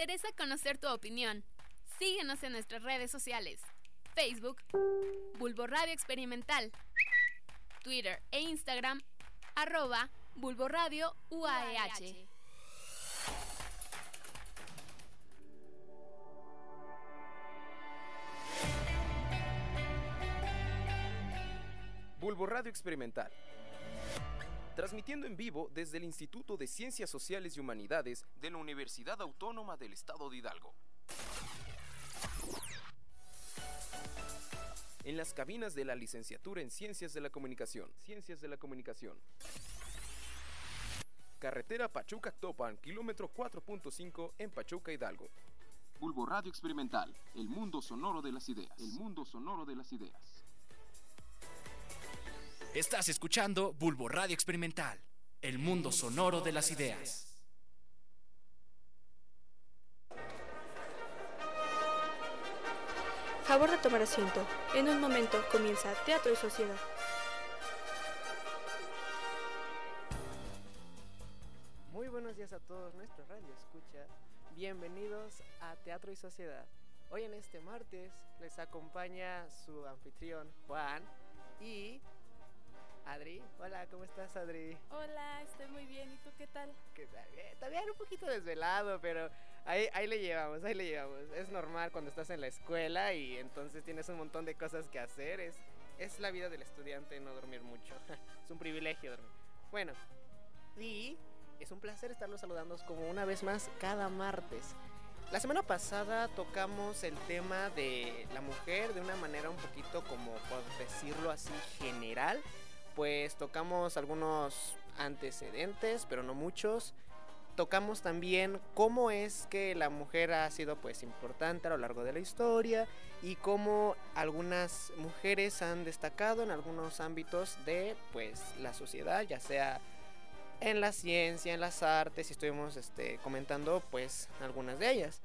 Interesa conocer tu opinión. Síguenos en nuestras redes sociales. Facebook, Bulbo Radio Experimental. Twitter e Instagram, arroba Bulbo UAEH. Bulbo Radio Experimental. Transmitiendo en vivo desde el Instituto de Ciencias Sociales y Humanidades de la Universidad Autónoma del Estado de Hidalgo. En las cabinas de la licenciatura en Ciencias de la Comunicación. Ciencias de la Comunicación. Carretera Pachuca-Topan, kilómetro 4.5 en Pachuca, Hidalgo. Bulbo Radio Experimental, el mundo sonoro de las ideas. El mundo sonoro de las ideas. Estás escuchando Bulbo Radio Experimental, el mundo sonoro de las ideas. Favor de tomar asiento. En un momento comienza Teatro y Sociedad. Muy buenos días a todos nuestro radio escucha. Bienvenidos a Teatro y Sociedad. Hoy en este martes les acompaña su anfitrión Juan y Adri. Hola, ¿cómo estás Adri? Hola, estoy muy bien. ¿Y tú qué tal? ¿Qué tal? Bien, Todavía un poquito desvelado, pero ahí, ahí le llevamos, ahí le llevamos. Es normal cuando estás en la escuela y entonces tienes un montón de cosas que hacer. Es, es la vida del estudiante no dormir mucho. es un privilegio dormir. Bueno, y es un placer estarlos saludando como una vez más cada martes. La semana pasada tocamos el tema de la mujer de una manera un poquito como por decirlo así general. Pues tocamos algunos antecedentes, pero no muchos. Tocamos también cómo es que la mujer ha sido pues importante a lo largo de la historia y cómo algunas mujeres han destacado en algunos ámbitos de pues la sociedad, ya sea en la ciencia, en las artes, y estuvimos este, comentando pues algunas de ellas.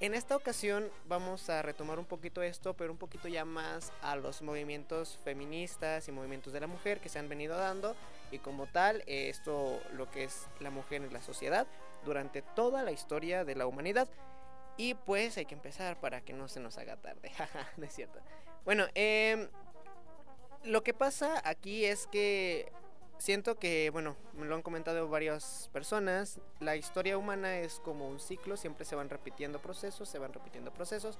En esta ocasión vamos a retomar un poquito esto, pero un poquito ya más a los movimientos feministas y movimientos de la mujer que se han venido dando y como tal esto lo que es la mujer en la sociedad durante toda la historia de la humanidad. Y pues hay que empezar para que no se nos haga tarde, no es cierto. Bueno, eh, lo que pasa aquí es que siento que, bueno, me lo han comentado varias personas, la historia humana es como un ciclo, siempre se van repitiendo procesos, se van repitiendo procesos.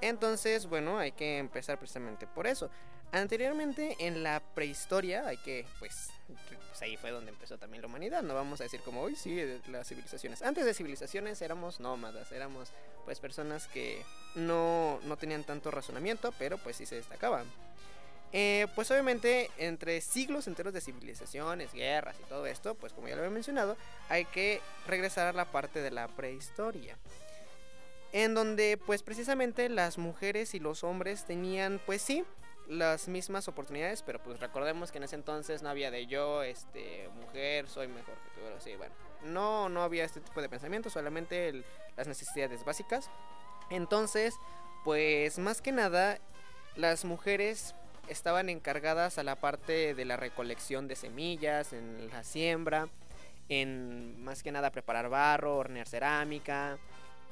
Entonces, bueno, hay que empezar precisamente por eso. Anteriormente, en la prehistoria, hay que, pues, pues ahí fue donde empezó también la humanidad. No vamos a decir como hoy, sí, las civilizaciones. Antes de civilizaciones éramos nómadas, éramos, pues, personas que no, no tenían tanto razonamiento, pero pues sí se destacaban. Eh, pues obviamente entre siglos enteros de civilizaciones, guerras y todo esto, pues como ya lo había mencionado, hay que regresar a la parte de la prehistoria. En donde pues precisamente las mujeres y los hombres tenían pues sí las mismas oportunidades, pero pues recordemos que en ese entonces no había de yo, este, mujer, soy mejor que tú, así, bueno, no, no había este tipo de pensamiento, solamente las necesidades básicas. Entonces, pues más que nada, las mujeres estaban encargadas a la parte de la recolección de semillas, en la siembra, en más que nada preparar barro, hornear cerámica,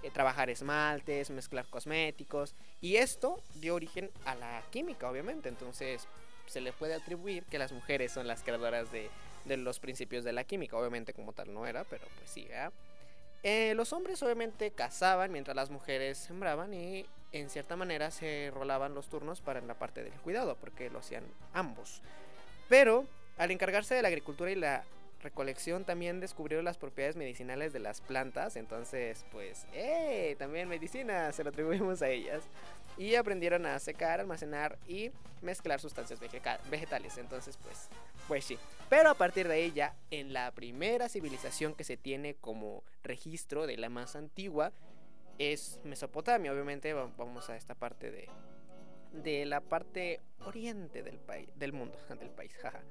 eh, trabajar esmaltes, mezclar cosméticos. Y esto dio origen a la química, obviamente. Entonces se le puede atribuir que las mujeres son las creadoras de, los principios de la química. Obviamente como tal no era, pero pues sí, ¿verdad? Eh, los hombres obviamente cazaban mientras las mujeres sembraban y en cierta manera se rolaban los turnos para la parte del cuidado, porque lo hacían ambos. Pero al encargarse de la agricultura y la recolección también descubrieron las propiedades medicinales de las plantas, entonces pues, ¡eh! También medicina, se lo atribuimos a ellas. Y aprendieron a secar, almacenar y mezclar sustancias vegetales, entonces pues, pues sí. Pero a partir de ahí ya, en la primera civilización que se tiene como registro de la más antigua, es Mesopotamia. Obviamente va- vamos a esta parte de, de la parte oriente del del mundo, del país, jaja.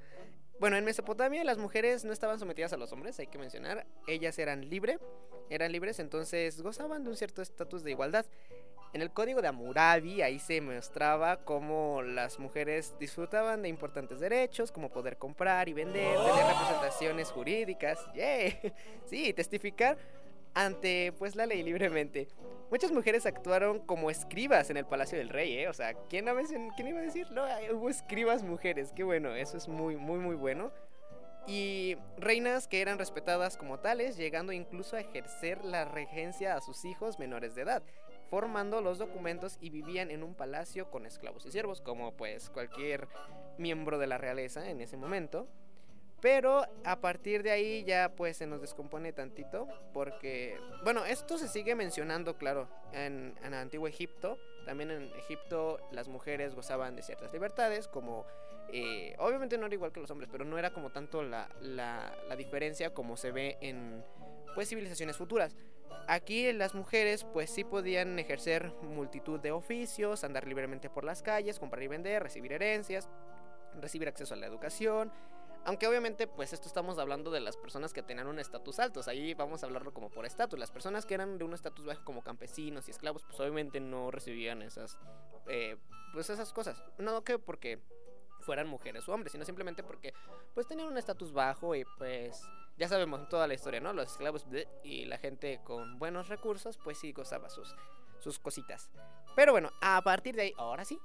Bueno, en Mesopotamia las mujeres no estaban sometidas a los hombres, hay que mencionar. Ellas eran libre, eran libres, entonces gozaban de un cierto estatus de igualdad. En el código de Hammurabi ahí se mostraba cómo las mujeres disfrutaban de importantes derechos, como poder comprar y vender, tener representaciones jurídicas, ¡yay! sí, testificar ante pues la ley libremente. Muchas mujeres actuaron como escribas en el Palacio del Rey, ¿eh? O sea, ¿quién, a ¿quién iba a decir? No, hubo escribas mujeres, qué bueno, eso es muy, muy, muy bueno. Y reinas que eran respetadas como tales, llegando incluso a ejercer la regencia a sus hijos menores de edad, formando los documentos y vivían en un palacio con esclavos y siervos, como pues cualquier miembro de la realeza en ese momento. Pero a partir de ahí ya pues se nos descompone tantito porque, bueno, esto se sigue mencionando, claro, en, en antiguo Egipto. También en Egipto las mujeres gozaban de ciertas libertades, como eh, obviamente no era igual que los hombres, pero no era como tanto la, la, la diferencia como se ve en pues civilizaciones futuras. Aquí las mujeres pues sí podían ejercer multitud de oficios, andar libremente por las calles, comprar y vender, recibir herencias, recibir acceso a la educación, aunque obviamente, pues esto estamos hablando de las personas que tenían un estatus alto. Ahí vamos a hablarlo como por estatus. Las personas que eran de un estatus bajo como campesinos y esclavos, pues obviamente no recibían esas, eh, pues esas cosas. No que porque fueran mujeres o hombres, sino simplemente porque pues tenían un estatus bajo y pues ya sabemos toda la historia, ¿no? Los esclavos y la gente con buenos recursos, pues sí gozaba sus, sus cositas. Pero bueno, a partir de ahí, ahora sí,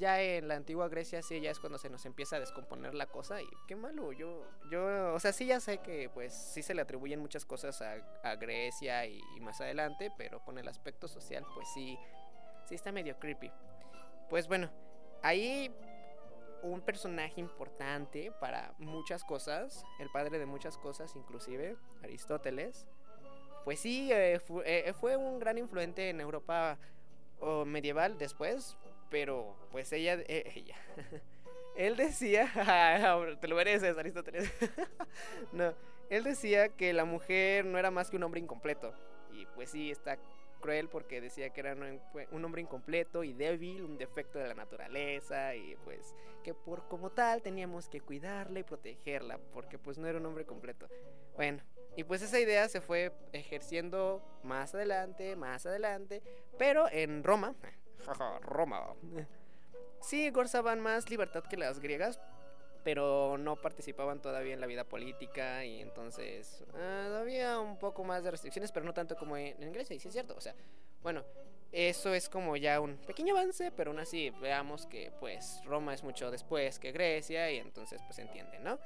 ya en la antigua Grecia sí ya es cuando se nos empieza a descomponer la cosa y qué malo, yo, yo, o sea, sí ya sé que pues sí se le atribuyen muchas cosas a, Grecia y, y, más adelante, pero con el aspecto social pues sí, sí está medio creepy. Pues bueno, ahí un personaje importante para muchas cosas, el padre de muchas cosas inclusive, Aristóteles, pues sí, eh, fue, eh, fue un gran influente en Europa oh, medieval después, pero pues ella, eh, ella. él decía, te lo mereces, Aristóteles. no, él decía que la mujer no era más que un hombre incompleto. Y pues sí, está cruel porque decía que era un hombre incompleto y débil, un defecto de la naturaleza y pues que por como tal teníamos que cuidarla y protegerla porque pues no era un hombre completo. Bueno, y pues esa idea se fue ejerciendo más adelante, más adelante, pero en Roma, Roma. Sí, gozaban más libertad que las griegas, pero no participaban todavía en la vida política y entonces uh, había un poco más de restricciones, pero no tanto como en, Grecia, y sí es cierto, o sea, bueno, eso es como ya un pequeño avance, pero aún así veamos que pues Roma es mucho después que Grecia y entonces pues entiende, ¿no?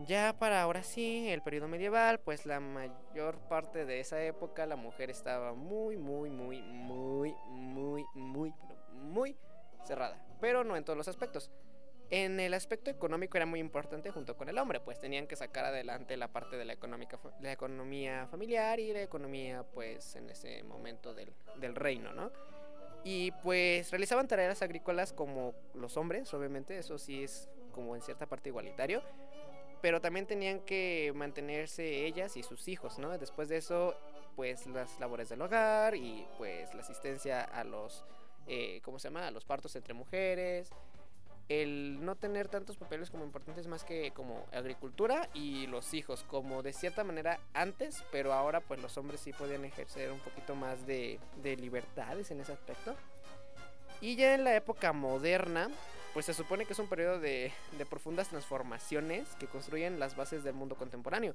Ya para ahora sí, el periodo medieval, pues la mayor parte de esa época la mujer estaba muy, muy, muy, muy, muy, muy, muy cerrada. Pero no en todos los aspectos. En el aspecto económico era muy importante junto con el hombre, pues tenían que sacar adelante la parte de la, económica, la economía familiar y la economía, pues en ese momento del, del reino, ¿no? Y pues realizaban tareas agrícolas como los hombres, obviamente, eso sí es como en cierta parte igualitario pero también tenían que mantenerse ellas y sus hijos, ¿no? Después de eso, pues las labores del hogar y pues la asistencia a los, eh, ¿cómo se llama? A los partos entre mujeres. El no tener tantos papeles como importantes más que como agricultura y los hijos, como de cierta manera antes, pero ahora pues los hombres sí podían ejercer un poquito más de, de libertades en ese aspecto. Y ya en la época moderna, pues se supone que es un periodo de, de, profundas transformaciones que construyen las bases del mundo contemporáneo.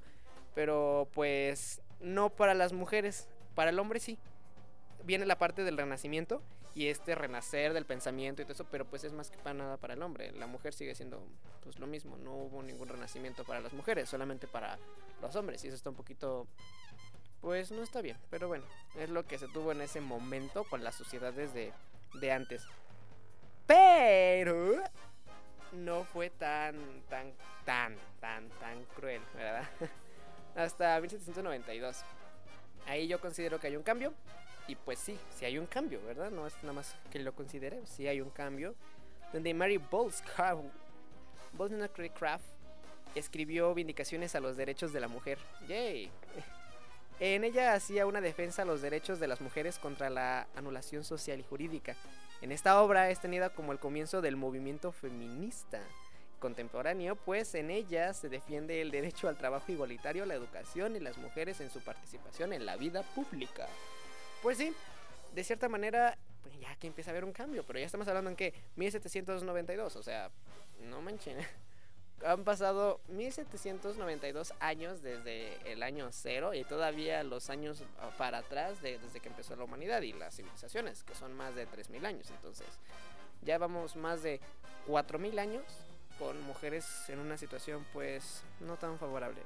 Pero pues no para las mujeres, para el hombre sí. Viene la parte del renacimiento y este renacer del pensamiento y todo eso, pero pues es más que para nada para el hombre. La mujer sigue siendo pues lo mismo, no hubo ningún renacimiento para las mujeres, solamente para los hombres y eso está un poquito pues no está bien, pero bueno, es lo que se tuvo en ese momento con las sociedades de, de antes. Pero no fue tan, tan, tan, tan, tan cruel, ¿verdad? Hasta 1792. Ahí yo considero que hay un cambio. Y pues sí, sí hay un cambio, ¿verdad? No es nada más que lo considere, sí hay un cambio. Donde Mary Wollstonecraft escribió Vindicaciones a los Derechos de la Mujer. ¡Yay! En ella hacía una defensa a los derechos de las mujeres contra la anulación social y jurídica. En esta obra es tenida como el comienzo del movimiento feminista contemporáneo, pues en ella se defiende el derecho al trabajo igualitario, la educación y las mujeres en su participación en la vida pública. Pues sí, de cierta manera, pues ya que empieza a haber un cambio, pero ya estamos hablando en que 1792, o sea, no manchen. Han pasado 1792 años desde el año cero y todavía los años ah, para atrás de- desde que empezó la humanidad y las civilizaciones, que son más de 3000 años. Entonces, ya vamos más de 4000 años con mujeres en una situación pues no tan favorable.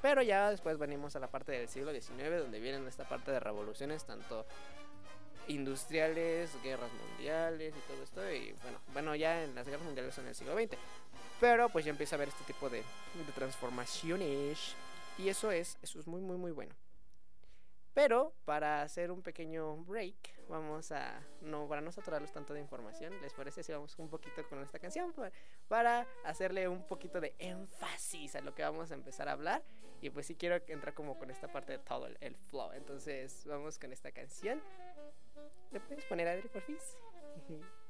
Pero ya después venimos a la parte del siglo XIX donde vienen esta parte de revoluciones tanto industriales, guerras mundiales y todo esto y bueno, bueno ya en las guerras mundiales son el siglo XX. Pero pues ya empieza a haber este tipo de, de transformaciones y eso es eso es muy muy muy bueno. Pero para hacer un pequeño break, vamos a no para no saturarlos tanto de información, ¿les parece si vamos un poquito con esta canción Pa- para hacerle un poquito de énfasis a lo que vamos a empezar a hablar? Y pues sí quiero entrar como con esta parte de todo el, el flow. Entonces, vamos con esta canción. ¿Le puedes poner Adri, por fin?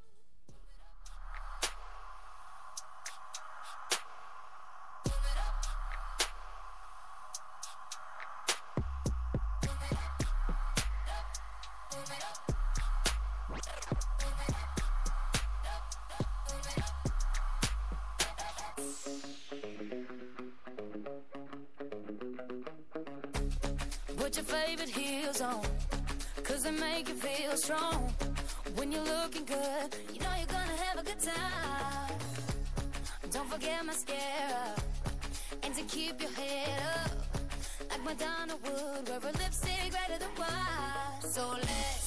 favorite heels on, cause they make you feel strong. When you're looking good, you know you're gonna have a good time. Don't forget mascara, and to keep your head up. Like Madonna would, wear a lipstick redder than wine. So let's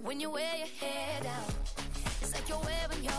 When you wear your hair down, it's like you're wearing your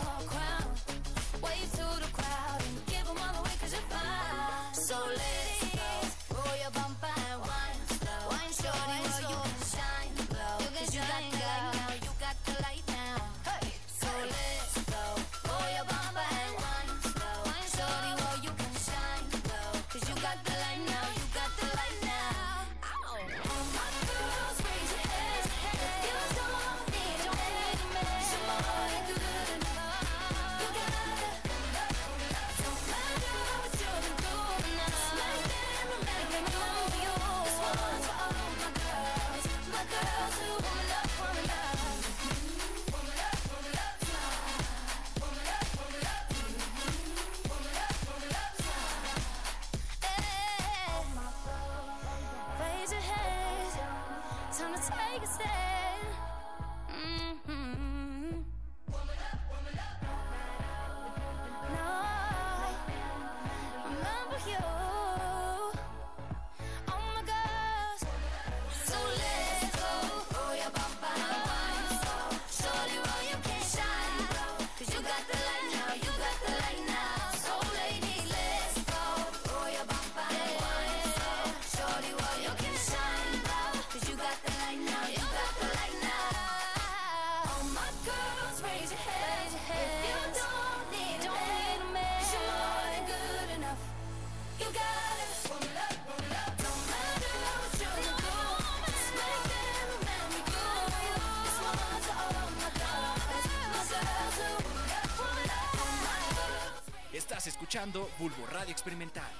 escuchando Bulbo Radio Experimental,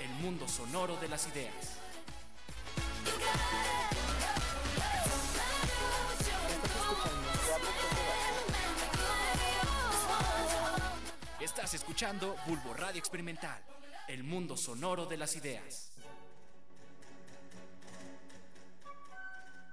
el mundo sonoro de las ideas. Estás escuchando Bulbo Radio Experimental, el mundo sonoro de las ideas.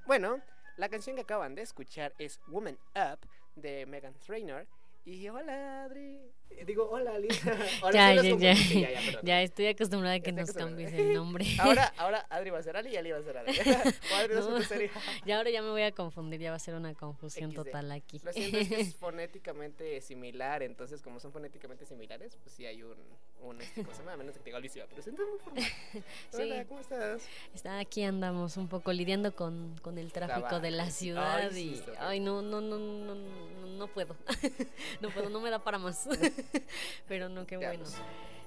Bueno, la canción que acaban de escuchar es Woman Up de Megan Trainor. Y hola Adri. Eh, Digo, hola, Lisa. Ahora Ya, sí ya, ya. Sí, ya, ya. Ya estoy acostumbrada a que nos cambies el nombre. Ahora, ahora Adri va a ser Ali y Ali va a ser Adri. o Adri ser No. tu serie. Ya ahora ya me voy a confundir, ya va a ser una confusión XD. total aquí. Lo siento, es que es fonéticamente similar, entonces como son fonéticamente similares, pues sí hay un, un este, ¿cómo se llama? Menos que te diga pero siento muy formal. Sí. Hola, ¿cómo estás? Está aquí andamos un poco lidiando con, con el tráfico Trabajo. de la Ay, ciudad sí, y bien. ay no no no no no, no puedo no puedo no me da para más pero no qué bueno pues.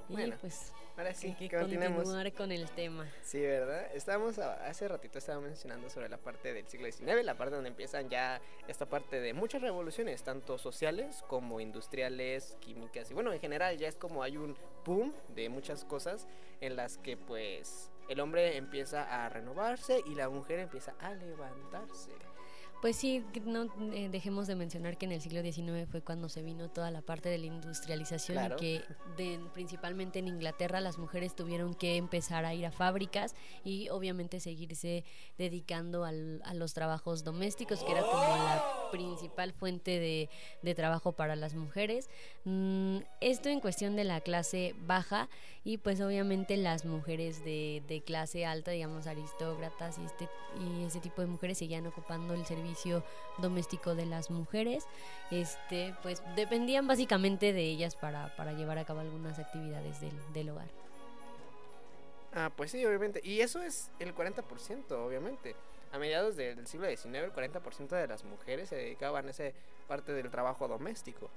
y Bueno, pues Ahora sí, que continuemos. continuar con el tema Sí, ¿verdad? Estábamos, hace ratito estaba mencionando sobre la parte del siglo XIX, la parte donde empiezan ya esta parte de muchas revoluciones, tanto sociales como industriales, químicas, y bueno, en general ya es como hay un boom de muchas cosas en las que pues el hombre empieza a renovarse y la mujer empieza a levantarse. Pues sí, no eh, dejemos de mencionar que en el siglo XIX fue cuando se vino toda la parte de la industrialización Claro. y que de- principalmente en Inglaterra las mujeres tuvieron que empezar a ir a fábricas y obviamente seguirse dedicando al- a los trabajos domésticos, que era como la principal fuente de, de trabajo para las mujeres. Mm, esto en cuestión de la clase baja y pues obviamente las mujeres de, de clase alta, digamos aristócratas y este, y ese tipo de mujeres seguían ocupando el servicio doméstico de las mujeres, este pues dependían básicamente de ellas para, para llevar a cabo algunas actividades del, del hogar. Ah, pues sí, obviamente. Y eso es el 40%, obviamente. A mediados del siglo XIX, el 40% de las mujeres se dedicaban a esa parte del trabajo doméstico.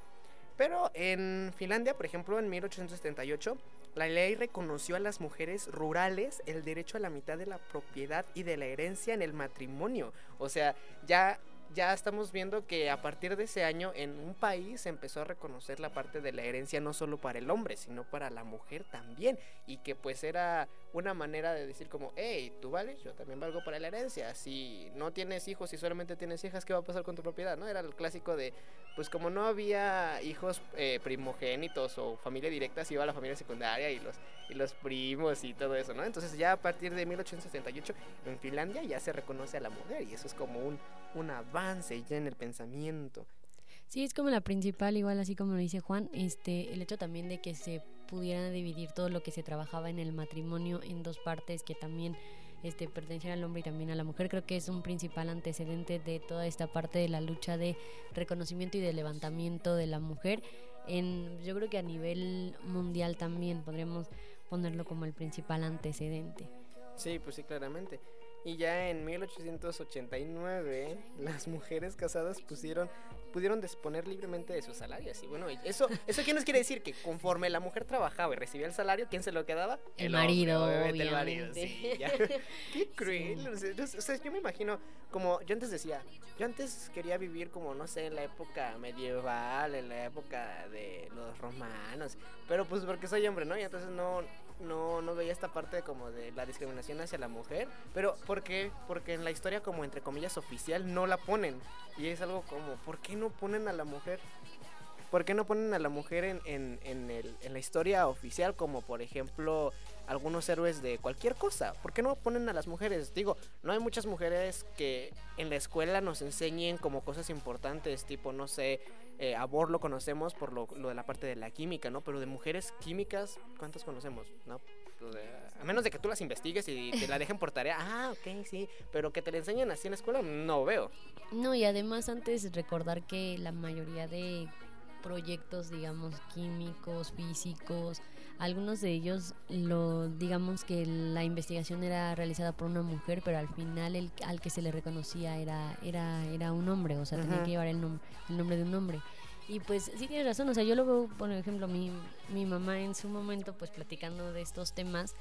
Pero en Finlandia, por ejemplo, en 1878, la ley reconoció a las mujeres rurales el derecho a la mitad de la propiedad y de la herencia en el matrimonio. O sea, ya ya estamos viendo que a partir de ese año en un país se empezó a reconocer la parte de la herencia no solo para el hombre, sino para la mujer también. Y que pues era una manera de decir como, hey, tú vales, yo también valgo para la herencia. Si no tienes hijos y solamente tienes hijas, ¿qué va a pasar con tu propiedad? ¿No? Era el clásico de, pues como no había hijos eh, primogénitos o familia directa, se iba a la familia secundaria y los, y los primos y todo eso, ¿no? Entonces ya a partir de 1878 en Finlandia ya se reconoce a la mujer y eso es como un, un avance ya en el pensamiento. Sí, es como la principal, igual así como lo dice Juan, este, el hecho también de que se pudiera dividir todo lo que se trabajaba en el matrimonio en dos partes que también este, pertenecían al hombre y también a la mujer, creo que es un principal antecedente de toda esta parte de la lucha de reconocimiento y de levantamiento de la mujer. En, yo creo que a nivel mundial también podríamos ponerlo como el principal antecedente. Sí, pues sí, claramente. Y ya en 1889 las mujeres casadas pusieron pudieron disponer libremente de sus salarios. Y bueno, eso eso qué nos quiere decir que conforme la mujer trabajaba y recibía el salario, ¿quién se lo quedaba? El hombre, marido, obviamente el marido, sí, ya. Qué cruel. O sea, yo me imagino como yo antes decía, yo antes quería vivir como no sé, en la época medieval, en la época de los romanos, pero pues porque soy hombre, ¿no? Y entonces no no, no veía esta parte como de la discriminación hacia la mujer. Pero ¿por qué? Porque en la historia como entre comillas oficial no la ponen. Y es algo como, ¿por qué no ponen a la mujer? ¿Por qué no ponen a la mujer en, en, en, el, en la historia oficial como por ejemplo algunos héroes de cualquier cosa? ¿Por qué no ponen a las mujeres? Digo, no hay muchas mujeres que en la escuela nos enseñen como cosas importantes, tipo, no sé, eh, a Bohr lo conocemos por lo, de la parte de la química, ¿no? Pero de mujeres químicas, ¿cuántas conocemos? ¿No? A menos de que tú las investigues y te la dejen por tarea. Ah, ok, sí. Pero que te la enseñen así en la escuela, no veo. No, y además antes recordar que la mayoría de proyectos, digamos, químicos, físicos, algunos de ellos, lo digamos que la investigación era realizada por una mujer, pero al final el al que se le reconocía era era era un hombre, o sea, tenía Ajá. que llevar el, nom- el nombre de un hombre. Y pues sí tienes razón, o sea, yo lo veo, por ejemplo, mi, mi mamá en su momento, pues platicando de estos temas,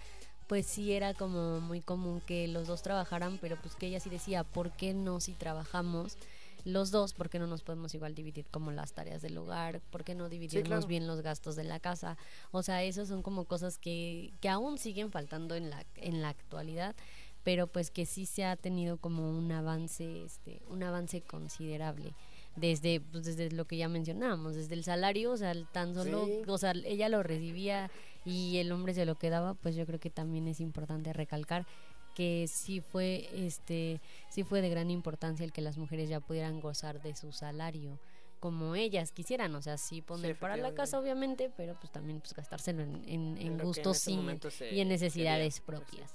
pues sí era como muy común que los dos trabajaran, pero pues que ella sí decía, ¿por qué no si trabajamos los dos? ¿Por qué no nos podemos igual dividir como las tareas del hogar? ¿Por qué no dividirnos claro. bien los gastos de la casa? O sea, esas son como cosas que, que aún siguen faltando en la, en la actualidad, pero pues que sí se ha tenido como un avance, este, un avance considerable desde pues, desde lo que ya mencionábamos, desde el salario, o sea, tan solo, Sí. o sea, ella lo recibía y el hombre se lo quedaba, pues yo creo que también es importante recalcar que sí fue este sí fue de gran importancia el que las mujeres ya pudieran gozar de su salario como ellas quisieran, o sea, sí poner para la casa obviamente, pero pues también pues gastárselo en, en, en gustos y en necesidades propias.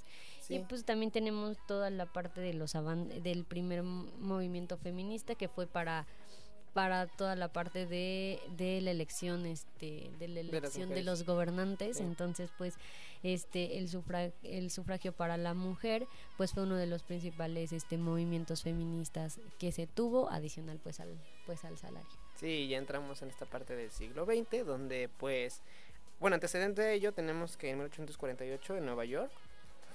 Y pues también tenemos toda la parte de los del primer movimiento feminista que fue para para toda la parte de, de la elección este de la elección de, los gobernantes. Entonces pues este el sufragio, el sufragio para la mujer pues fue uno de los principales este movimientos feministas que se tuvo adicional pues al pues al salario. Sí ya entramos en esta parte del siglo XX donde pues bueno antecedente de ello tenemos que en 1848 en Nueva York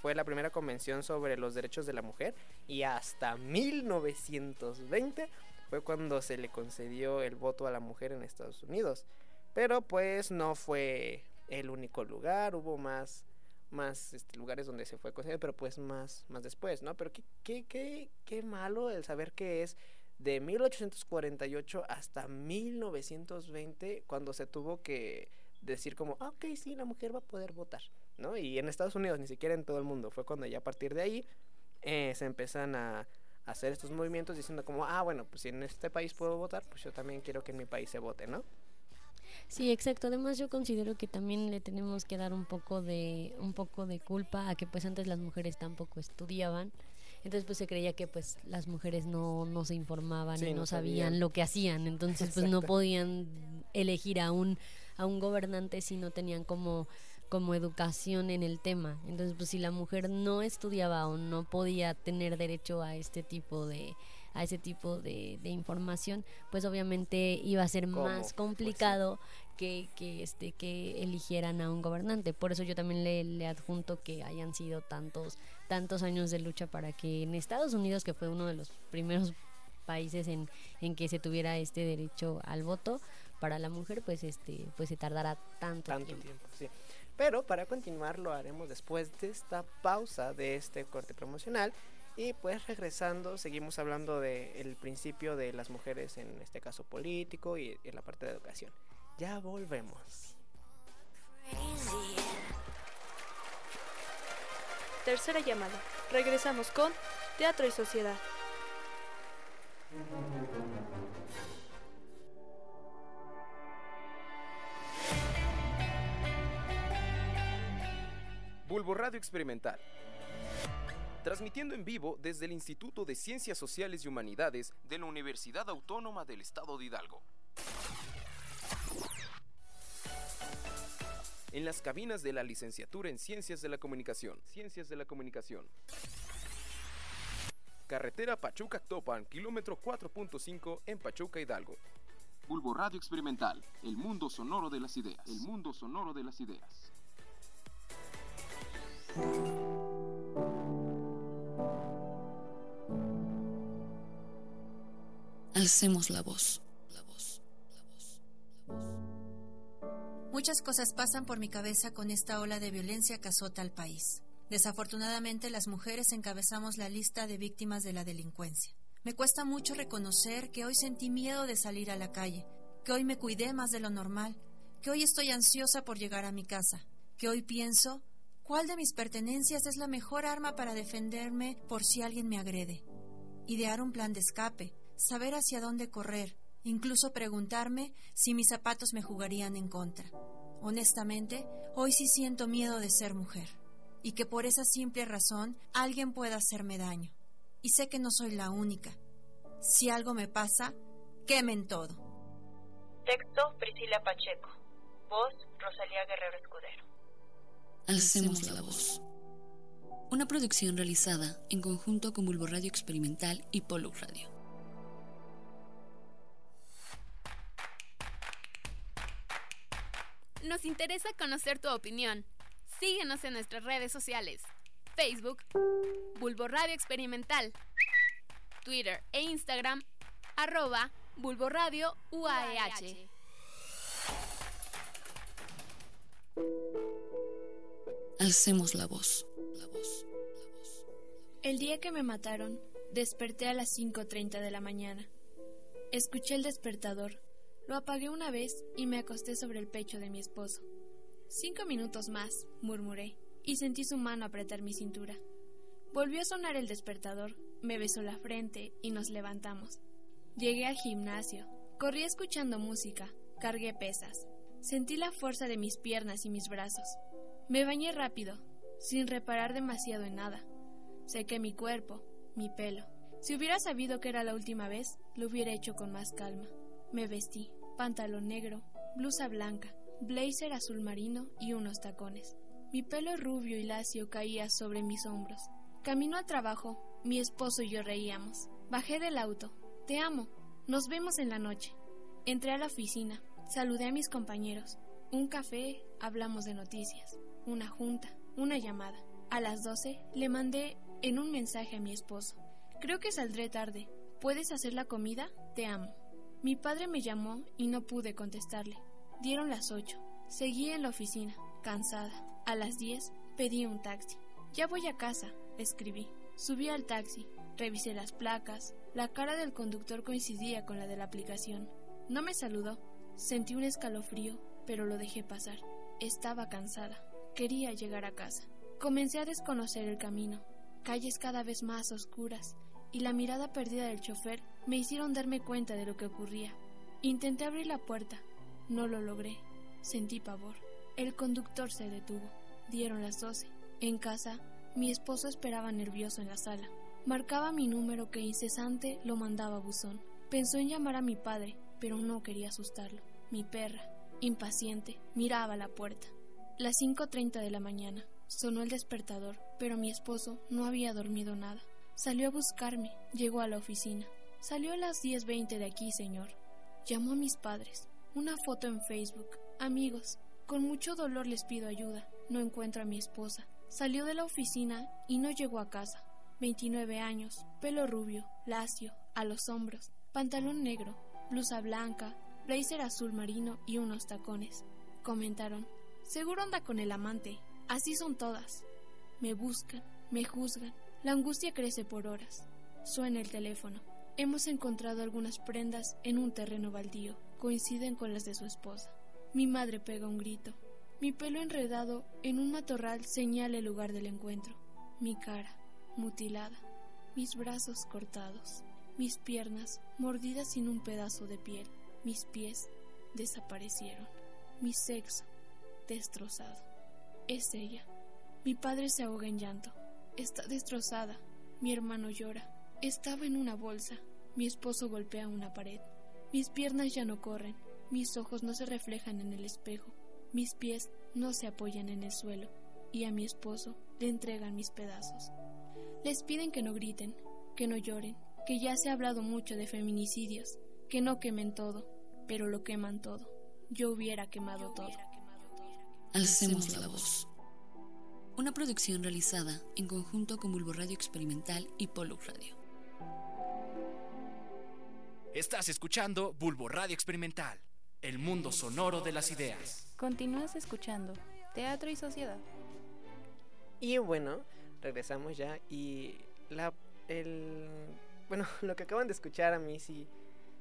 fue la primera convención sobre los derechos de la mujer y hasta 1920 fue cuando se le concedió el voto a la mujer en Estados Unidos. Pero pues no fue el único lugar, hubo más más este, lugares donde se fue concedido, pero pues más, más después, ¿no? Pero qué, qué, qué, qué malo el saber que es de 1848 hasta 1920 cuando se tuvo que decir como, ah, ok, sí, la mujer va a poder votar, ¿no? Y en Estados Unidos, ni siquiera en todo el mundo, fue cuando ya a partir de ahí eh, se empiezan a, hacer estos movimientos diciendo como, ah, bueno, pues si en este país puedo votar, pues yo también quiero que en mi país se vote, ¿no? Sí, exacto. Además yo considero que también le tenemos que dar un poco de un poco de culpa a que pues antes las mujeres tampoco estudiaban. Entonces pues se creía que pues las mujeres no, no se informaban y no, sabían, lo que hacían. Entonces pues no podían elegir a un a un gobernante si no tenían como como educación en el tema. Entonces, pues si la mujer no estudiaba o no podía tener derecho a este tipo de a ese tipo de, información, pues obviamente iba a ser más pues complicado que, que, este que eligieran a un gobernante. Por eso yo también le, le, adjunto que hayan sido tantos tantos años de lucha para que en Estados Unidos, que fue uno de los primeros países en, en que se tuviera este derecho al voto para la mujer, pues este pues se tardara tanto, tanto tiempo. sí. Pero para continuar lo haremos después de esta pausa de este corte promocional. Y pues regresando, seguimos hablando del principio de las mujeres en este caso político y en la parte de educación. Ya volvemos. Tercera llamada. Regresamos con Teatro y Sociedad. Bulbo Radio Experimental. Transmitiendo en vivo desde el Instituto de Ciencias Sociales y Humanidades de la Universidad Autónoma del Estado de Hidalgo. En las cabinas de la Licenciatura en Ciencias de la Comunicación. Ciencias de la Comunicación. Carretera Pachuca-Topan, kilómetro 4.5 en Pachuca, Hidalgo. Bulbo Radio Experimental, el mundo sonoro de las ideas. El mundo sonoro de las ideas. Alcemos la voz. Muchas cosas pasan por mi cabeza con esta ola de violencia que azota al país. Desafortunadamente, las mujeres encabezamos la lista de víctimas de la delincuencia. Me cuesta mucho reconocer que hoy sentí miedo de salir a la calle, que hoy me cuidé más de lo normal, que hoy estoy ansiosa por llegar a mi casa, que hoy pienso ¿Cuál de mis pertenencias es la mejor arma para defenderme por si alguien me agrede? Idear un plan de escape, saber hacia dónde correr, incluso preguntarme si mis zapatos me jugarían en contra. Honestamente, hoy sí siento miedo de ser mujer, y que por esa simple razón alguien pueda hacerme daño. Y sé que no soy la única. Si algo me pasa, quemen todo. Texto Priscila Pacheco. Voz Rosalía Guerrero Escudero. Alcemos la voz. Una producción realizada en conjunto con Bulbo Radio Experimental y Polo Radio. Nos interesa conocer tu opinión. Síguenos en nuestras redes sociales. Facebook, Bulbo Radio Experimental. Twitter e Instagram, arroba Bulbo Radio UAEH. Alcemos la voz. El día que me mataron, desperté a las 5.30 de la mañana. Escuché el despertador, lo apagué una vez y me acosté sobre el pecho de mi esposo. Cinco minutos más, murmuré, y sentí su mano apretar mi cintura. Volvió a sonar el despertador, me besó la frente y nos levantamos. Llegué al gimnasio, Corrí escuchando música, cargué pesas. Sentí la fuerza de mis piernas y mis brazos. Me bañé rápido, sin reparar demasiado en nada. Sequé mi cuerpo, mi pelo. Si hubiera sabido que era la última vez, lo hubiera hecho con más calma. Me vestí, pantalón negro, blusa blanca, blazer azul marino y unos tacones. Mi pelo rubio y lacio caía sobre mis hombros. Camino al trabajo, mi esposo y yo reíamos. Bajé del auto. Te amo. Nos vemos en la noche. Entré a la oficina. Saludé a mis compañeros. Un café, hablamos de noticias. Una junta, una llamada. A las 12 le mandé en un mensaje a mi esposo. Creo que saldré tarde. ¿Puedes hacer la comida? Te amo. Mi padre me llamó y no pude contestarle. Dieron las 8. Seguí en la oficina, cansada. A las 10 pedí un taxi. Ya voy a casa, escribí. Subí al taxi, revisé las placas. La cara del conductor coincidía con la de la aplicación. No me saludó. Sentí un escalofrío, pero lo dejé pasar. Estaba cansada. Quería llegar a casa. Comencé a desconocer el camino. Calles cada vez más oscuras y la mirada perdida del chofer me hicieron darme cuenta de lo que ocurría. Intenté abrir la puerta. No lo logré. Sentí pavor. El conductor se detuvo. Dieron las doce. En casa, mi esposo esperaba nervioso en la sala. Marcaba mi número que incesante lo mandaba buzón. Pensó en llamar a mi padre, pero no quería asustarlo. Mi perra, impaciente, miraba la puerta. Las 5.30 de la mañana. Sonó el despertador, pero mi esposo no había dormido nada. Salió a buscarme, llegó a la oficina. Salió a las 10.20 de aquí, señor. Llamó a mis padres. Una foto en Facebook. Amigos, con mucho dolor les pido ayuda. No encuentro a mi esposa. Salió de la oficina y no llegó a casa. 29 años, pelo rubio, lacio, a los hombros, pantalón negro, blusa blanca, blazer azul marino y unos tacones. Comentaron, seguro anda con el amante, así son todas. Me buscan, me juzgan, la angustia crece por horas. Suena el teléfono. Hemos encontrado algunas prendas en un terreno baldío, coinciden con las de su esposa. Mi madre pega un grito. Mi pelo enredado en un matorral señala el lugar del encuentro. Mi cara, mutilada. Mis brazos cortados. Mis piernas mordidas sin un pedazo de piel. Mis pies desaparecieron. Mi sexo destrozado. Es ella. Mi padre se ahoga en llanto. Está destrozada. Mi hermano llora. Estaba en una bolsa. Mi esposo golpea una pared. Mis piernas ya no corren. Mis ojos no se reflejan en el espejo. Mis pies no se apoyan en el suelo. Y a mi esposo le entregan mis pedazos. Les piden que no griten, que no lloren, que ya se ha hablado mucho de feminicidios, que no quemen todo, pero lo queman todo. Yo hubiera quemado todo. Alcemos la voz. Una producción realizada en conjunto con Bulbo Radio Experimental y Polo Radio. Estás escuchando Bulbo Radio Experimental, el mundo sonoro de las ideas. Continúas escuchando Teatro y Sociedad. Y bueno, regresamos ya y la el bueno, lo que acaban de escuchar a mí sí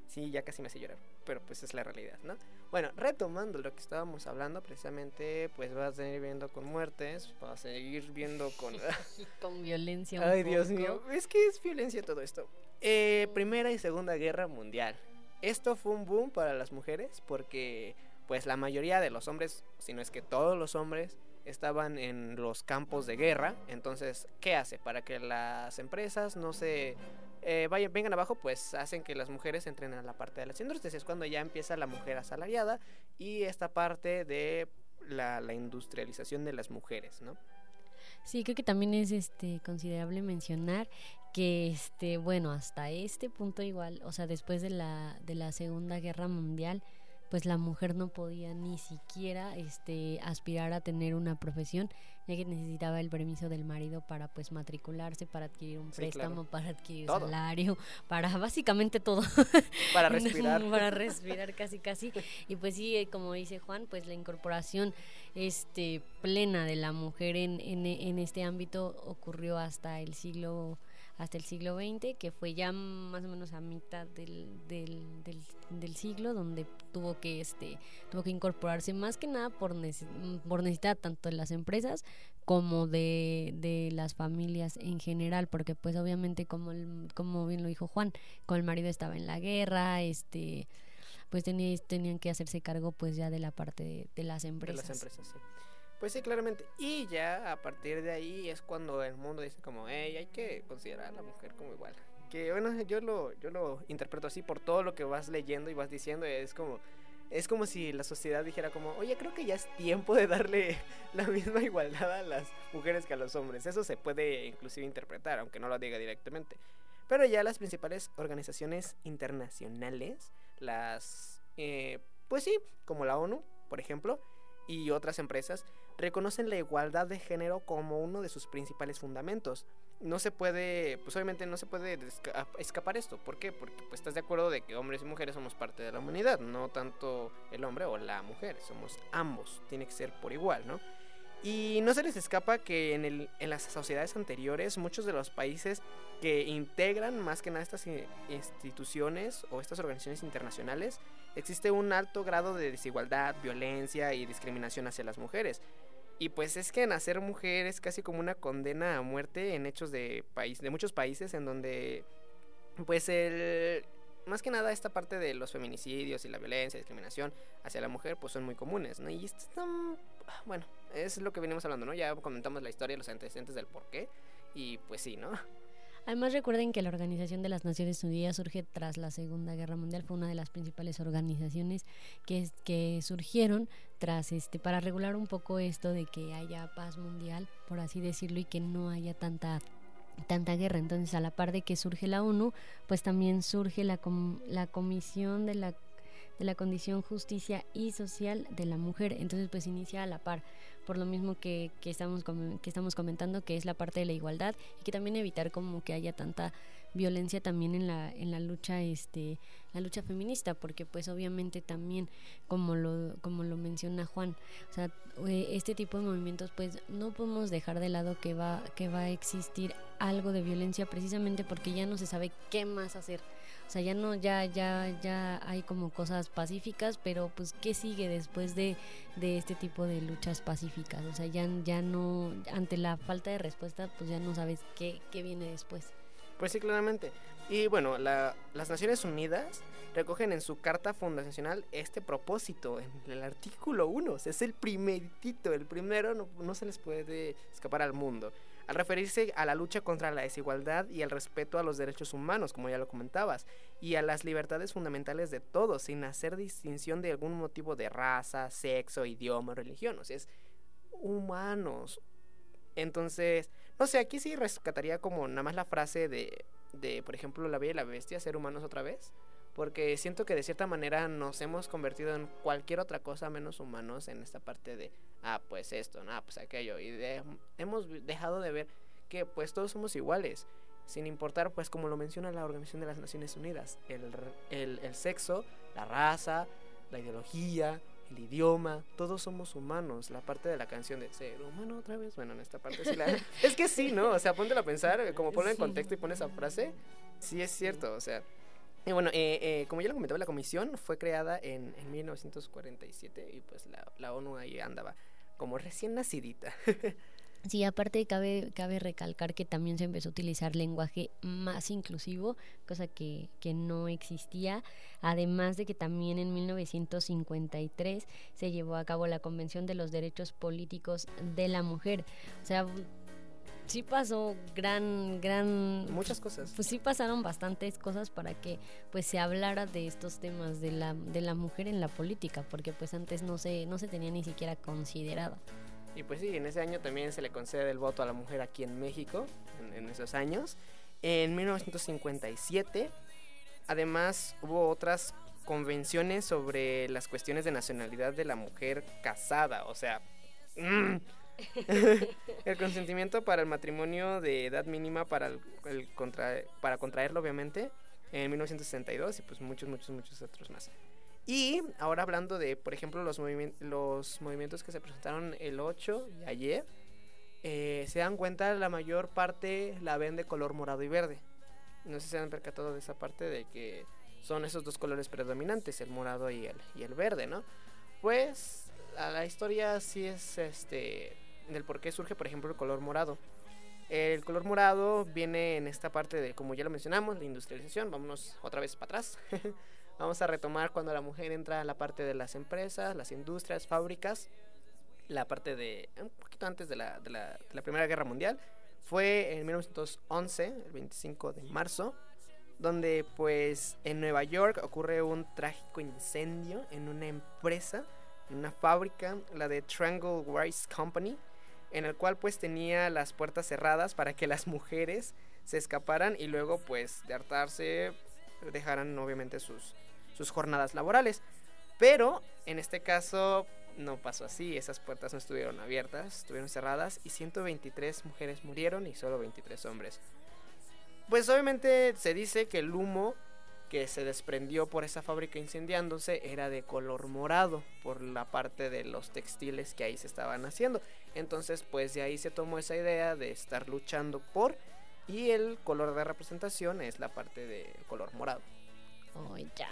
sí ya casi me hace llorar, pero pues es la realidad, ¿no? Bueno, retomando lo que estábamos hablando, precisamente, pues vas a seguir viendo con muertes, vas a seguir viendo con... con violencia. Un Ay, Dios mío, es que es violencia todo esto. Eh, Primera y Segunda Guerra Mundial. Esto fue un boom para las mujeres porque, pues, la mayoría de los hombres, si no es que todos los hombres, estaban en los campos de guerra. Entonces, ¿qué hace? Para que las empresas no se eh, vayan, vengan abajo, pues hacen que las mujeres entren a la parte de las industrias. Es cuando ya empieza la mujer asalariada y esta parte de la, la industrialización de las mujeres, ¿no? Sí, creo que también es este considerable mencionar que este, bueno, hasta este punto igual, o sea, después de la de la Segunda Guerra Mundial, pues la mujer no podía ni siquiera este aspirar a tener una profesión ya que necesitaba el permiso del marido para pues matricularse para adquirir un Sí, préstamo claro. para adquirir Todo. salario para básicamente todo Para respirar. para respirar casi casi y pues sí eh, como dice Juan pues la incorporación este plena de la mujer en, en, en este ámbito ocurrió hasta el siglo hasta el siglo XX, que fue ya más o menos a mitad del, del, del, del siglo, donde tuvo que este tuvo que incorporarse más que nada por, nece- por necesidad tanto de las empresas como de, de las familias en general, porque pues obviamente como el- como bien lo dijo Juan, con el marido estaba en la guerra, este pues teni- tenían que hacerse cargo pues ya de la parte de, de las de empresas. las empresas, sí. Pues sí, claramente. Y ya a partir de ahí es cuando el mundo dice como, hey, hay que considerar a la mujer como igual. Que bueno, yo lo, yo lo interpreto así por todo lo que vas leyendo y vas diciendo. Es como, es como si la sociedad dijera como, oye, creo que ya es tiempo de darle la misma igualdad a las mujeres que a los hombres. Eso se puede inclusive interpretar, aunque no lo diga directamente. Pero ya las principales organizaciones internacionales, las, eh, pues sí, como la ONU, por ejemplo, y otras empresas, reconocen la igualdad de género como uno de sus principales fundamentos. No se puede, pues obviamente no se puede desca- escapar esto. ¿Por qué? Porque pues estás de acuerdo de que hombres y mujeres somos parte de la humanidad, no tanto el hombre o la mujer, somos ambos, tiene que ser por igual, ¿no? Y no se les escapa que en, el, en las sociedades anteriores muchos de los países que integran más que nada estas instituciones o estas organizaciones internacionales existe un alto grado de desigualdad, violencia y discriminación hacia las mujeres. Y pues es que nacer mujer es casi como una condena a muerte en hechos de país, de muchos países en donde pues el más que nada esta parte de los feminicidios y la violencia, discriminación hacia la mujer pues son muy comunes, ¿no? Y esto está, bueno, es lo que venimos hablando, ¿no? Ya comentamos la historia, los antecedentes del por qué y pues sí, ¿no? Además recuerden que la Organización de las Naciones Unidas surge tras la Segunda Guerra Mundial, fue una de las principales organizaciones que, que surgieron tras este para regular un poco esto de que haya paz mundial, por así decirlo, y que no haya tanta tanta guerra. Entonces, a la par de que surge la ONU, pues también surge la, com- la Comisión de la de la condición justicia y social de la mujer. Entonces pues inicia a la par por lo mismo que, que estamos que estamos comentando que es la parte de la igualdad y que también evitar como que haya tanta violencia también en la en la lucha este la lucha feminista porque pues obviamente también como lo como lo menciona Juan o sea eh, este tipo de movimientos pues no podemos dejar de lado que va que va a existir algo de violencia precisamente porque ya no se sabe qué más hacer o sea, ya no, ya, ya, ya hay como cosas pacíficas, pero pues qué sigue después de, de este tipo de luchas pacíficas. O sea, ya, ya no, ante la falta de respuesta, pues ya no sabes qué, qué viene después. Pues sí, claramente. Y bueno, la- las Naciones Unidas recogen en su carta fundacional este propósito, en el artículo 1. O sea, es el primeritito, el primero no, no se les puede escapar al mundo. Al referirse a la lucha contra la desigualdad y el respeto a los derechos humanos, como ya lo comentabas, y a las libertades fundamentales de todos, sin hacer distinción de algún motivo de raza, sexo, idioma religión. O sea, es humanos. Entonces, no sé, aquí sí rescataría como nada más la frase de, de, por ejemplo, la bella y la bestia, ser humanos otra vez. Porque siento que de cierta manera nos hemos convertido en cualquier otra cosa menos humanos en esta parte de, ah, pues esto, ah, pues aquello. Y de- hemos dejado de ver que pues todos somos iguales. Sin importar, pues como lo menciona la Organización de las Naciones Unidas, el, el, el sexo, la raza, la ideología, el idioma, todos somos humanos. La parte de la canción de ser humano otra vez, bueno, en esta parte sí la... es que sí, ¿no? O sea, póntelo a pensar, como ponlo en contexto y pone esa frase, sí es cierto, o sea... Y bueno, eh, eh, como ya lo comentaba, la comisión fue creada en, en 1947 y pues la, la ONU ahí andaba como recién nacidita. Sí, aparte cabe, cabe recalcar que también se empezó a utilizar lenguaje más inclusivo, cosa que, que no existía, además de que también en 1953 se llevó a cabo la Convención de los Derechos Políticos de la Mujer. O sea, sí pasó gran, gran... Muchas cosas. Pues sí pasaron bastantes cosas para que pues se hablara de estos temas de la, de la mujer en la política, porque pues antes no se, no se tenía ni siquiera considerado. Y pues sí, en ese año también se le concede el voto a la mujer aquí en México, en, en esos años. En 1957, además hubo otras convenciones sobre las cuestiones de nacionalidad de la mujer casada, o sea... mm. el consentimiento para el matrimonio de edad mínima para, el, contra- para contraerlo, obviamente, en 1962 y pues muchos, muchos, muchos otros más. Y ahora hablando de, por ejemplo, los, movimien- los movimientos que se presentaron el 8 y ayer, eh, se dan cuenta la mayor parte la ven de color morado y verde. No sé si se han percatado de esa parte de que son esos dos colores predominantes, el morado y el, y el verde, ¿no? Pues la historia sí es este del por qué surge, por ejemplo, el color morado. El color morado viene en esta parte de, como ya lo mencionamos, la industrialización. Vámonos otra vez para atrás. Vamos a retomar cuando la mujer entra a la parte de las empresas, las industrias, fábricas, la parte de un poquito antes de la, de la, de la Primera Guerra Mundial. Fue en 1911, el 25 de marzo, donde pues en Nueva York ocurre un trágico incendio en una empresa, en una fábrica, la de Triangle Rice Company, en el cual pues tenía las puertas cerradas para que las mujeres se escaparan y luego pues de hartarse dejaran obviamente sus, sus jornadas laborales. Pero en este caso no pasó así, esas puertas no estuvieron abiertas, estuvieron cerradas y 123 mujeres murieron y solo 23 hombres. Pues obviamente se dice que el humo que se desprendió por esa fábrica incendiándose era de color morado por la parte de los textiles que ahí se estaban haciendo. Entonces pues de ahí se tomó esa idea de estar luchando por y el color de representación es la parte de color morado. Oh, ya.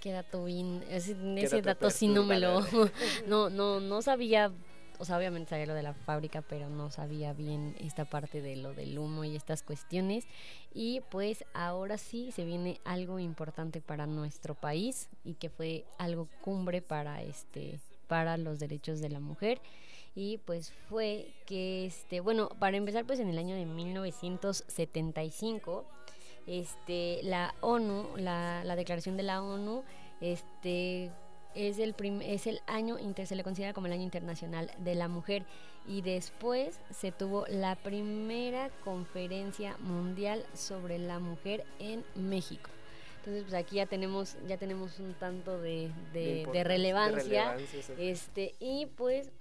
Qué dato bien. Ese, ese dato sí no me lo. no, no, no sabía. O sea, obviamente sabía lo de la fábrica, pero no sabía bien esta parte de lo del humo y estas cuestiones. Y pues ahora sí se viene algo importante para nuestro país y que fue algo cumbre para este para los derechos de la mujer y pues fue que este bueno para empezar pues en el año de 1975 este la ONU la, la declaración de la ONU este es el es el año inter, se le considera como el año internacional de la mujer y después se tuvo la primera conferencia mundial sobre la mujer en México entonces pues aquí ya tenemos ya tenemos un tanto de, de, de relevancia, de relevancia sí. este y pues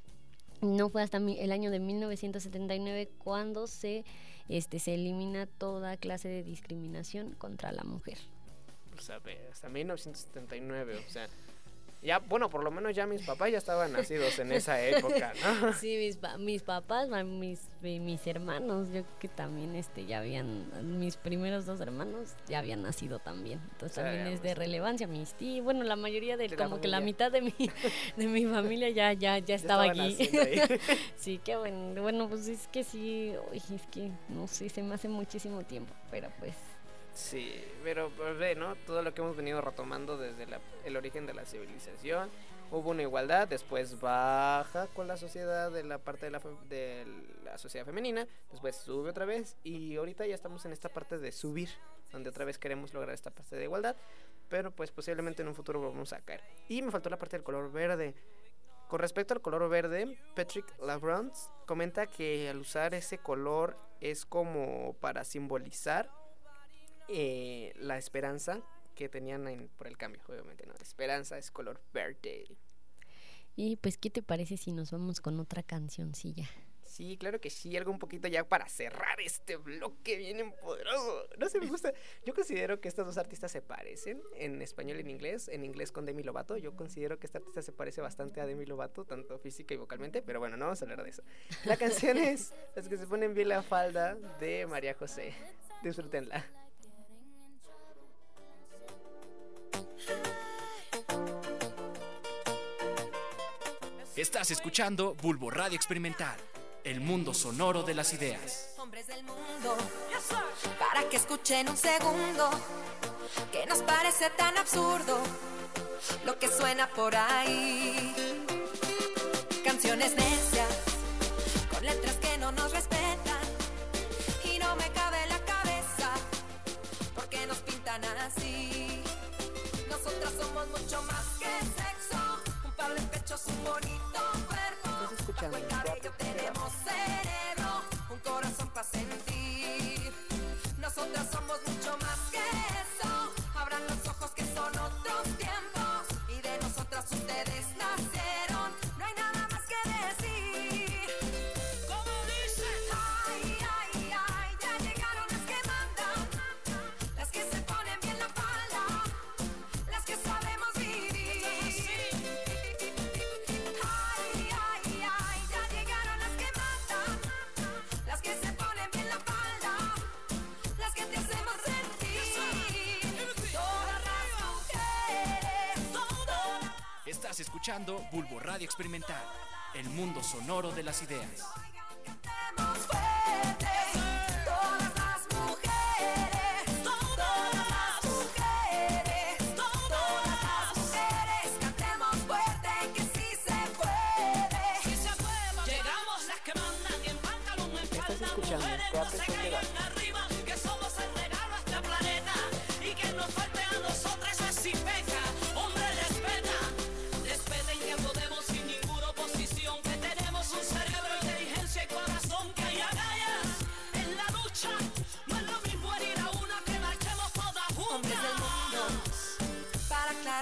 no fue hasta el año de 1979 cuando se este se elimina toda clase de discriminación contra la mujer. Pues a ver, hasta 1979, o sea, ya, bueno, por lo menos ya mis papás ya estaban nacidos en esa época, ¿no? Sí, mis, mis papás, mis, mis hermanos, yo que también este ya habían, mis primeros dos hermanos ya habían nacido también. Entonces también es de relevancia. Mis tíos, bueno, la mayoría de, de como que la mitad de mi, de mi familia ya, ya, ya estaba aquí. sí, qué bueno. Bueno, pues es que sí, es que no sé, se me hace muchísimo tiempo, pero pues Sí, pero pues ve, ¿no? Todo lo que hemos venido retomando desde la, el origen de la civilización. Hubo una igualdad, después baja con la sociedad de la parte de la, sociedad femenina, después sube otra vez y ahorita ya estamos en esta parte de subir, donde otra vez queremos lograr esta parte de igualdad, pero pues posiblemente en un futuro vamos a caer. Y me faltó la parte del color verde. Con respecto al color verde, Patrick Labrance comenta que al usar ese color es como para simbolizar eh, la esperanza que tenían en, por el cambio, obviamente, ¿no? Esperanza es color verde. Y pues, ¿qué te parece si nos vamos con otra cancioncilla? Sí, claro que sí, algo un poquito ya para cerrar este bloque bien empoderado. No sé, me gusta. Yo considero que estos dos artistas se parecen en español y en inglés. En inglés con Demi Lovato. Yo considero que esta artista se parece bastante a Demi Lovato, tanto física y vocalmente. Pero bueno, no vamos a hablar de eso. La canción es Las que se ponen bien la falda de María José. Disfrútenla. Estás escuchando Bulbo Radio Experimental, el mundo sonoro de las ideas. Hombres del mundo, para que escuchen un segundo, que nos parece tan absurdo lo que suena por ahí. Canciones necias, con letras que no nos respetan, y no me cabe la cabeza, porque nos pintan así. Nosotras somos mucho más que pechos, un bonito cuerpo. Bajo el cabello tenemos cerebro, un corazón para sentir. Nosotras somos mucho más Escuchando Bulbo Radio Experimental, el mundo sonoro de las ideas.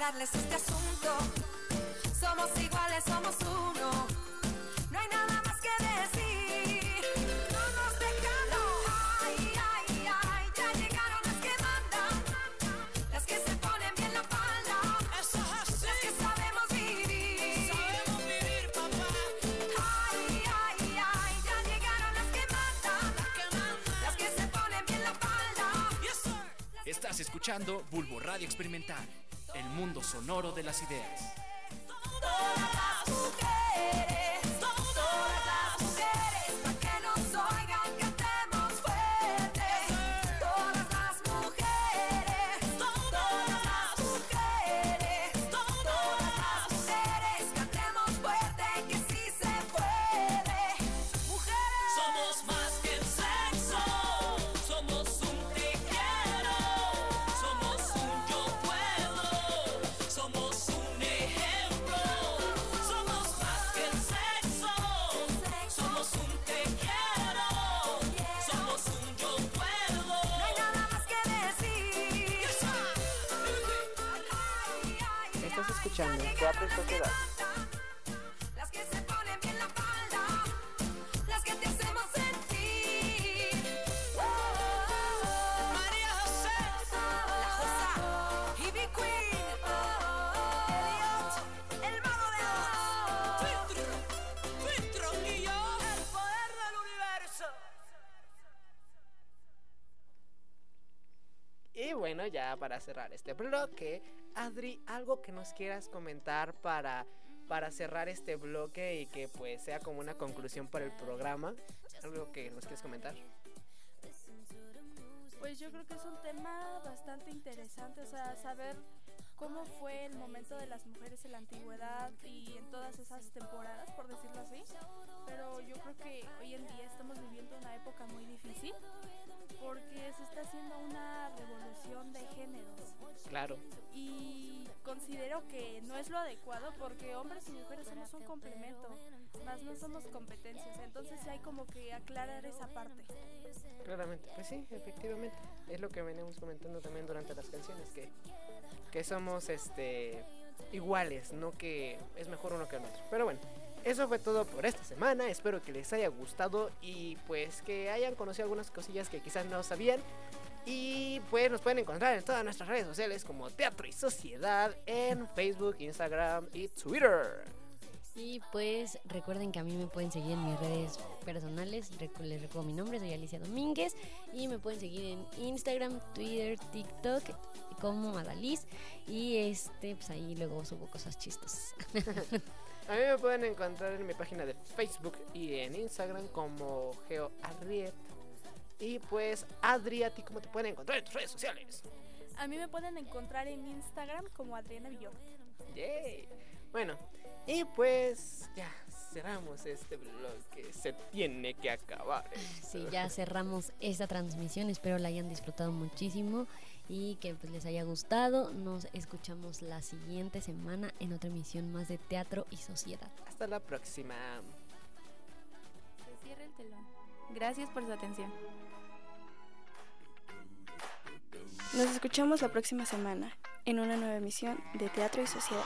Aclararles este asunto, somos iguales, somos uno. No hay nada más que decir. No nos dejamos. Ay, ay, ay, ya llegaron las que mandan. Las que se ponen bien la falda. Eso es así. Las que sabemos vivir. Sabemos vivir, papá. Ay, ay, ay, ya llegaron las que mandan. Que mandan. Las que se ponen bien la falda. Yes, sir. Estás escuchando Bulbo Radio Experimental, mundo sonoro de las ideas. Poder del universo. Y bueno, ya para cerrar este bloque, Adri, algo que nos quieras comentar para, para cerrar este bloque y que pues sea como una conclusión para el programa. Algo que nos quieres comentar. Pues yo creo que es un tema bastante interesante, o sea, saber cómo fue el momento de las mujeres en la antigüedad y en todas esas temporadas, por decirlo así. Pero yo creo que hoy en día estamos viviendo una época muy difícil porque se está haciendo una revolución de géneros Claro. y considero que no es lo adecuado porque hombres y mujeres somos un complemento, más no somos competencias, entonces hay como que aclarar esa parte. Claramente, pues sí, efectivamente. Es lo que venimos comentando también durante las canciones, que, que somos este iguales, no que es mejor uno que el otro. Pero bueno, eso fue todo por esta semana. Espero que les haya gustado y pues que hayan conocido algunas cosillas que quizás no sabían. Y pues nos pueden encontrar en todas nuestras redes sociales como Teatro y Sociedad en Facebook, Instagram y Twitter. Y pues recuerden que a mí me pueden seguir en mis redes personales. Les recuerdo mi nombre, soy Alicia Domínguez. Y me pueden seguir en Instagram, Twitter, TikTok como Adaliz. Y este, pues ahí luego subo cosas chistosas. A mí me pueden encontrar en mi página de Facebook y en Instagram como GeoArriet. Y pues, Adri, ¿a ti cómo te pueden encontrar en tus redes sociales? A mí me pueden encontrar en Instagram como Adriana Villor. Yay. Bueno, y pues ya cerramos este bloque. Se tiene que acabar. Sí, ya cerramos esta transmisión. Espero la hayan disfrutado muchísimo y que pues, les haya gustado. Nos escuchamos la siguiente semana en otra emisión más de Teatro y Sociedad. Hasta la próxima. Se cierra el telón. Gracias por su atención. Nos escuchamos la próxima semana en una nueva emisión de Teatro y Sociedad.